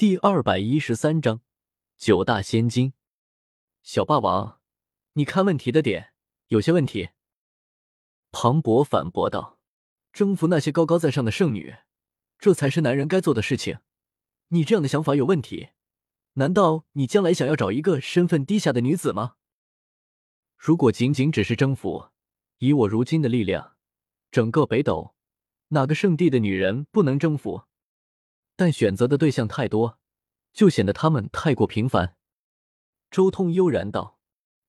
第二百一十三章九大仙金。小霸王，你看问题的点有些问题。庞博反驳道：“征服那些高高在上的圣女，这才是男人该做的事情。你这样的想法有问题。难道你将来想要找一个身份低下的女子吗？如果仅仅只是征服，以我如今的力量，整个北斗哪个圣地的女人不能征服？但选择的对象太多，就显得他们太过平凡。”周通悠然道：“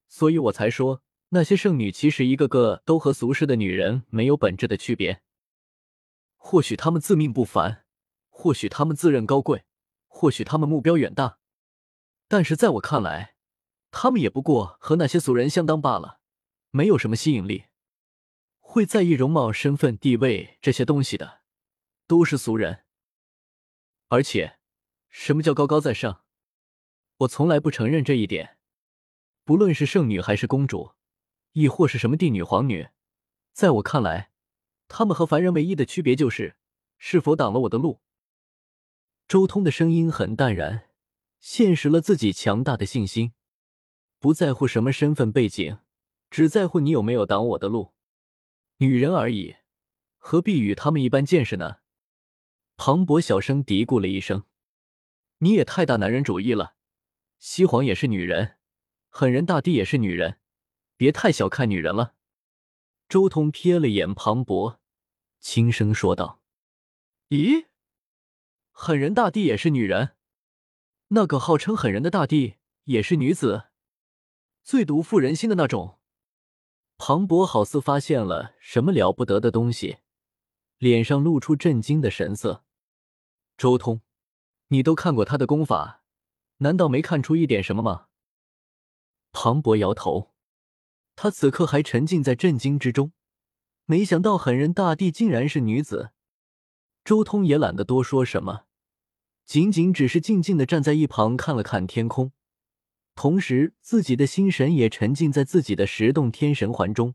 所以我才说。”那些圣女其实一个个都和俗世的女人没有本质的区别。或许她们自命不凡，或许她们自认高贵，或许她们目标远大，但是在我看来，她们也不过和那些俗人相当罢了，没有什么吸引力。会在意容貌、身份、地位这些东西的，都是俗人。而且，什么叫高高在上？我从来不承认这一点。不论是圣女还是公主。亦或是什么帝女、皇女，在我看来，他们和凡人唯一的区别就是是否挡了我的路。周通的声音很淡然，现实了自己强大的信心，不在乎什么身份背景，只在乎你有没有挡我的路。女人而已，何必与他们一般见识呢？庞博小声嘀咕了一声：“你也太大男人主义了。西皇也是女人，狠人大帝也是女人。”别太小看女人了。周通瞥了眼庞博，轻声说道：“咦，狠人大帝也是女人？那个号称狠人的大帝也是女子？最毒妇人心的那种？”庞博好似发现了什么了不得的东西，脸上露出震惊的神色。周通，你都看过他的功法，难道没看出一点什么吗？庞博摇头。他此刻还沉浸在震惊之中，没想到狠人大帝竟然是女子。周通也懒得多说什么，仅仅只是静静的站在一旁看了看天空，同时自己的心神也沉浸在自己的十洞天神环中。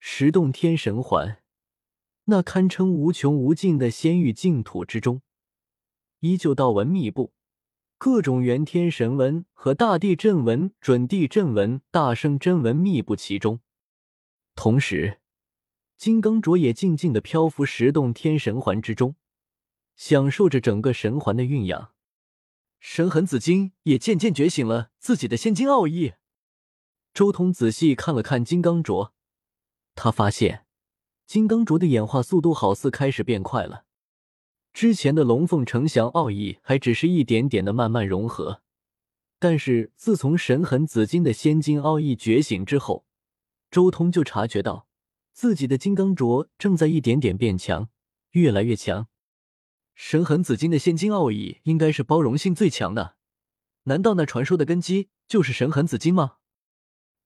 十洞天神环，那堪称无穷无尽的仙域净土之中，依旧道纹密布。各种元天神纹和大地阵纹、准地阵纹、大圣真纹密布其中，同时，金刚镯也静静的漂浮十洞天神环之中，享受着整个神环的蕴养。神痕紫金也渐渐觉醒了自己的仙金奥义。周通仔细看了看金刚镯，他发现金刚镯的演化速度好似开始变快了。之前的龙凤呈祥奥义还只是一点点的慢慢融合，但是自从神痕紫金的仙金奥义觉醒之后，周通就察觉到自己的金刚镯正在一点点变强，越来越强。神痕紫金的仙金奥义应该是包容性最强的，难道那传说的根基就是神痕紫金吗？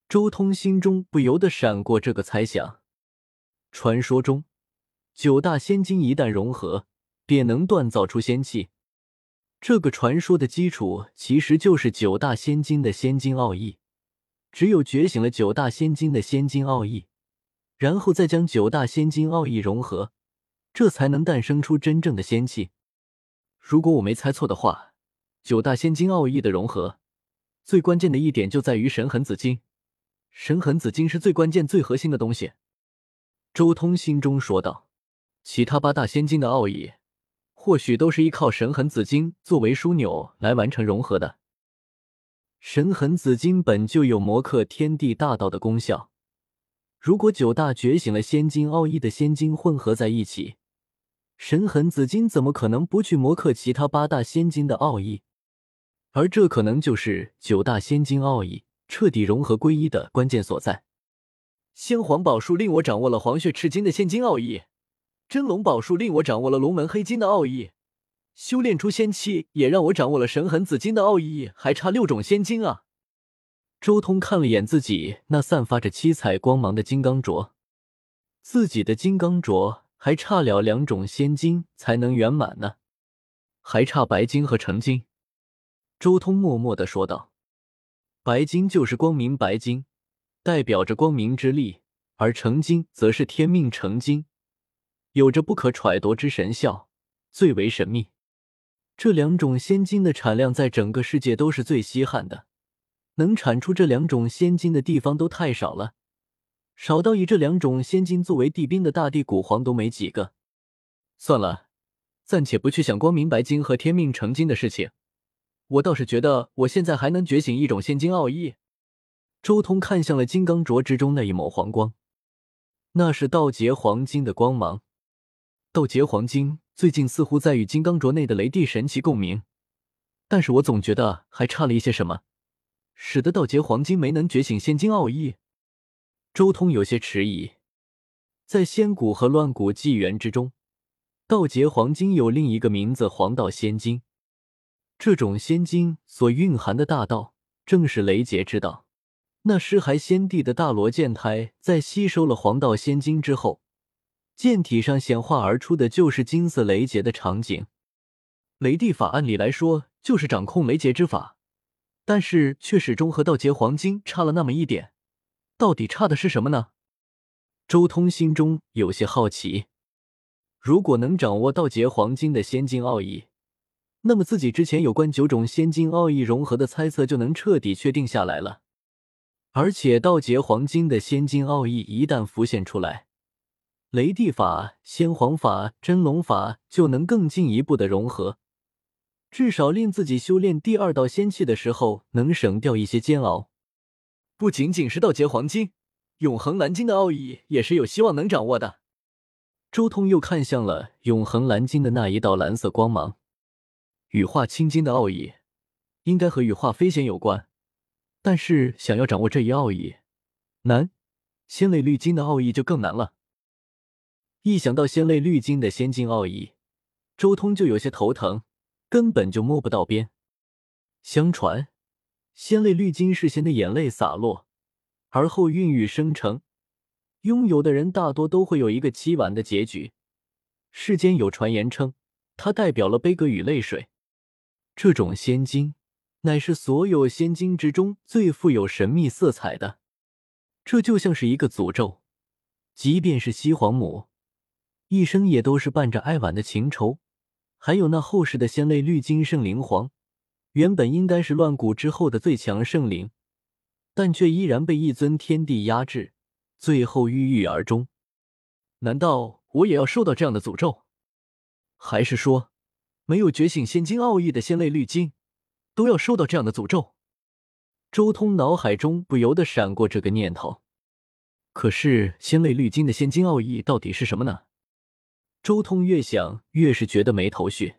周通心中不由得闪过这个猜想。传说中，九大仙金一旦融合。便能锻造出仙器。这个传说的基础其实就是九大仙金的仙金奥义。只有觉醒了九大仙金的仙金奥义，然后再将九大仙金奥义融合，这才能诞生出真正的仙器。如果我没猜错的话，九大仙金奥义的融合，最关键的一点就在于神痕紫金。神痕紫金是最关键、最核心的东西。周通心中说道：“其他八大仙金的奥义。”或许都是依靠神痕紫金作为枢纽来完成融合的。神痕紫金本就有磨克天地大道的功效，如果九大觉醒了仙金奥义的仙金混合在一起，神痕紫金怎么可能不去磨克其他八大仙金的奥义？而这可能就是九大仙金奥义彻底融合归一的关键所在。先皇宝术令我掌握了黄血赤金的仙金奥义。真龙宝术令我掌握了龙门黑金的奥义，修炼出仙气也让我掌握了神痕紫金的奥义，还差六种仙金啊！周通看了眼自己那散发着七彩光芒的金刚镯，自己的金刚镯还差了两种仙金才能圆满呢，还差白金和成金。周通默默的说道：“白金就是光明白金，代表着光明之力，而成金则是天命成金。”有着不可揣度之神效，最为神秘。这两种仙金的产量在整个世界都是最稀罕的，能产出这两种仙金的地方都太少了，少到以这两种仙金作为地兵的大地古皇都没几个。算了，暂且不去想光明白金和天命成金的事情，我倒是觉得我现在还能觉醒一种仙金奥义。周通看向了金刚镯之中那一抹黄光，那是道劫黄金的光芒。道劫黄金。最近似乎在与金刚镯内的雷帝神奇共鸣，但是我总觉得还差了一些什么，使得道劫黄金没能觉醒仙金奥义。周通有些迟疑，在仙古和乱古纪元之中，道劫黄金有另一个名字——黄道仙金。这种仙金所蕴含的大道，正是雷劫之道。那尸骸仙帝的大罗剑胎，在吸收了黄道仙金之后。剑体上显化而出的就是金色雷劫的场景。雷帝法按理来说就是掌控雷劫之法，但是却始终和道劫黄金差了那么一点。到底差的是什么呢？周通心中有些好奇。如果能掌握道劫黄金的仙金奥义，那么自己之前有关九种仙金奥义融合的猜测就能彻底确定下来了。而且道劫黄金的仙金奥义一旦浮现出来，雷帝法、仙皇法、真龙法就能更进一步的融合，至少令自己修炼第二道仙气的时候能省掉一些煎熬。不仅仅是道劫黄金，永恒蓝金的奥义也是有希望能掌握的。周通又看向了永恒蓝金的那一道蓝色光芒，羽化青金的奥义应该和羽化飞仙有关，但是想要掌握这一奥义难，仙泪绿金的奥义就更难了。一想到仙泪绿金的仙金奥义，周通就有些头疼，根本就摸不到边。相传，仙泪绿金是仙的眼泪洒落，而后孕育生成，拥有的人大多都会有一个凄婉的结局。世间有传言称，它代表了悲歌与泪水。这种仙金，乃是所有仙金之中最富有神秘色彩的。这就像是一个诅咒，即便是西皇母。一生也都是伴着哀婉的情愁，还有那后世的仙泪绿金圣灵皇，原本应该是乱古之后的最强圣灵，但却依然被一尊天帝压制，最后郁郁而终。难道我也要受到这样的诅咒？还是说，没有觉醒仙金奥义的仙泪绿金，都要受到这样的诅咒？周通脑海中不由得闪过这个念头。可是仙泪绿金的仙金奥义到底是什么呢？周通越想越是觉得没头绪。